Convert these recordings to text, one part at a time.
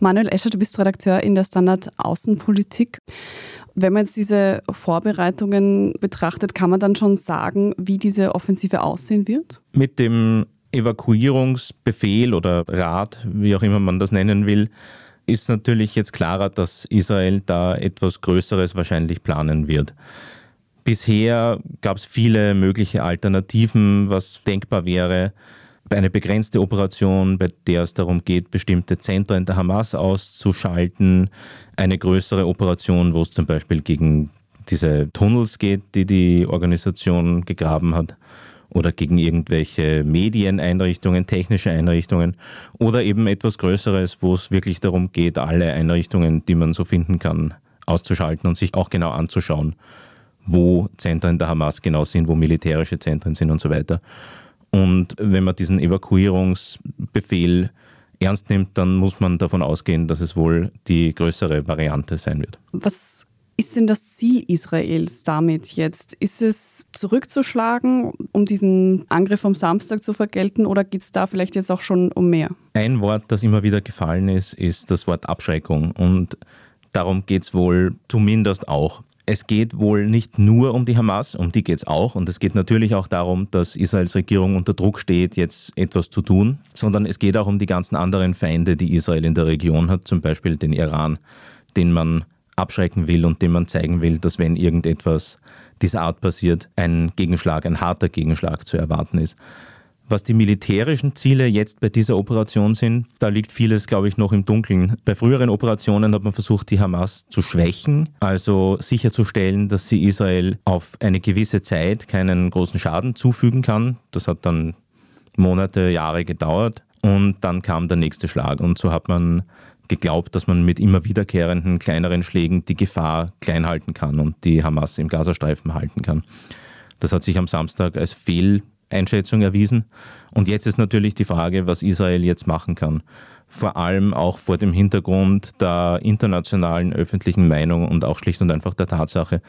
Manuel Escher, du bist Redakteur in der Standard Außenpolitik. Wenn man jetzt diese Vorbereitungen betrachtet, kann man dann schon sagen, wie diese Offensive aussehen wird? Mit dem Evakuierungsbefehl oder Rat, wie auch immer man das nennen will, ist natürlich jetzt klarer, dass Israel da etwas Größeres wahrscheinlich planen wird. Bisher gab es viele mögliche Alternativen, was denkbar wäre eine begrenzte Operation, bei der es darum geht, bestimmte Zentren der Hamas auszuschalten, eine größere Operation, wo es zum Beispiel gegen diese Tunnels geht, die die Organisation gegraben hat, oder gegen irgendwelche Medieneinrichtungen, technische Einrichtungen, oder eben etwas Größeres, wo es wirklich darum geht, alle Einrichtungen, die man so finden kann, auszuschalten und sich auch genau anzuschauen, wo Zentren der Hamas genau sind, wo militärische Zentren sind und so weiter. Und wenn man diesen Evakuierungsbefehl ernst nimmt, dann muss man davon ausgehen, dass es wohl die größere Variante sein wird. Was ist denn das Ziel Israels damit jetzt? Ist es zurückzuschlagen, um diesen Angriff am Samstag zu vergelten oder geht es da vielleicht jetzt auch schon um mehr? Ein Wort, das immer wieder gefallen ist, ist das Wort Abschreckung. Und darum geht es wohl zumindest auch es geht wohl nicht nur um die Hamas, um die geht es auch. Und es geht natürlich auch darum, dass Israels Regierung unter Druck steht, jetzt etwas zu tun, sondern es geht auch um die ganzen anderen Feinde, die Israel in der Region hat, zum Beispiel den Iran, den man abschrecken will und dem man zeigen will, dass wenn irgendetwas dieser Art passiert, ein Gegenschlag, ein harter Gegenschlag zu erwarten ist. Was die militärischen Ziele jetzt bei dieser Operation sind, da liegt vieles, glaube ich, noch im Dunkeln. Bei früheren Operationen hat man versucht, die Hamas zu schwächen, also sicherzustellen, dass sie Israel auf eine gewisse Zeit keinen großen Schaden zufügen kann. Das hat dann Monate, Jahre gedauert und dann kam der nächste Schlag. Und so hat man geglaubt, dass man mit immer wiederkehrenden kleineren Schlägen die Gefahr klein halten kann und die Hamas im Gazastreifen halten kann. Das hat sich am Samstag als Fehl Einschätzung erwiesen. Und jetzt ist natürlich die Frage, was Israel jetzt machen kann. Vor allem auch vor dem Hintergrund der internationalen öffentlichen Meinung und auch schlicht und einfach der Tatsache,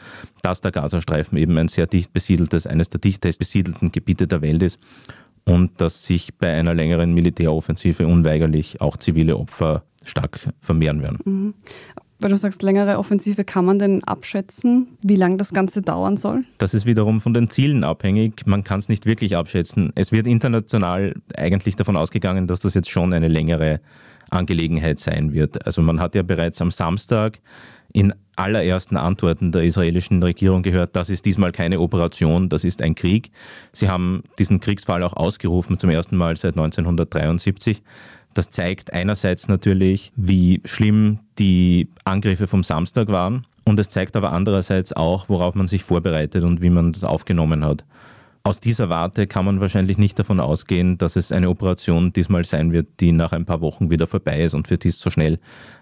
dass der Gazastreifen eben ein sehr dicht besiedeltes, eines der dichtest besiedelten Gebiete der Welt ist und dass sich bei einer längeren Militäroffensive unweigerlich auch zivile Opfer stark vermehren werden. Mhm. Weil du sagst, längere Offensive, kann man denn abschätzen, wie lange das Ganze dauern soll? Das ist wiederum von den Zielen abhängig. Man kann es nicht wirklich abschätzen. Es wird international eigentlich davon ausgegangen, dass das jetzt schon eine längere Angelegenheit sein wird. Also man hat ja bereits am Samstag in allerersten Antworten der israelischen Regierung gehört, das ist diesmal keine Operation, das ist ein Krieg. Sie haben diesen Kriegsfall auch ausgerufen zum ersten Mal seit 1973. Das zeigt einerseits natürlich, wie schlimm die Angriffe vom Samstag waren. Und es zeigt aber andererseits auch, worauf man sich vorbereitet und wie man das aufgenommen hat. Aus dieser Warte kann man wahrscheinlich nicht davon ausgehen, dass es eine Operation diesmal sein wird, die nach ein paar Wochen wieder vorbei ist und für die es so schnell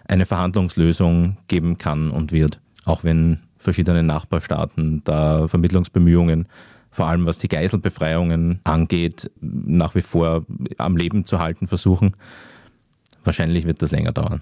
eine Verhandlungslösung geben kann und wird. Auch wenn verschiedene Nachbarstaaten da Vermittlungsbemühungen vor allem was die Geiselbefreiungen angeht, nach wie vor am Leben zu halten versuchen. Wahrscheinlich wird das länger dauern.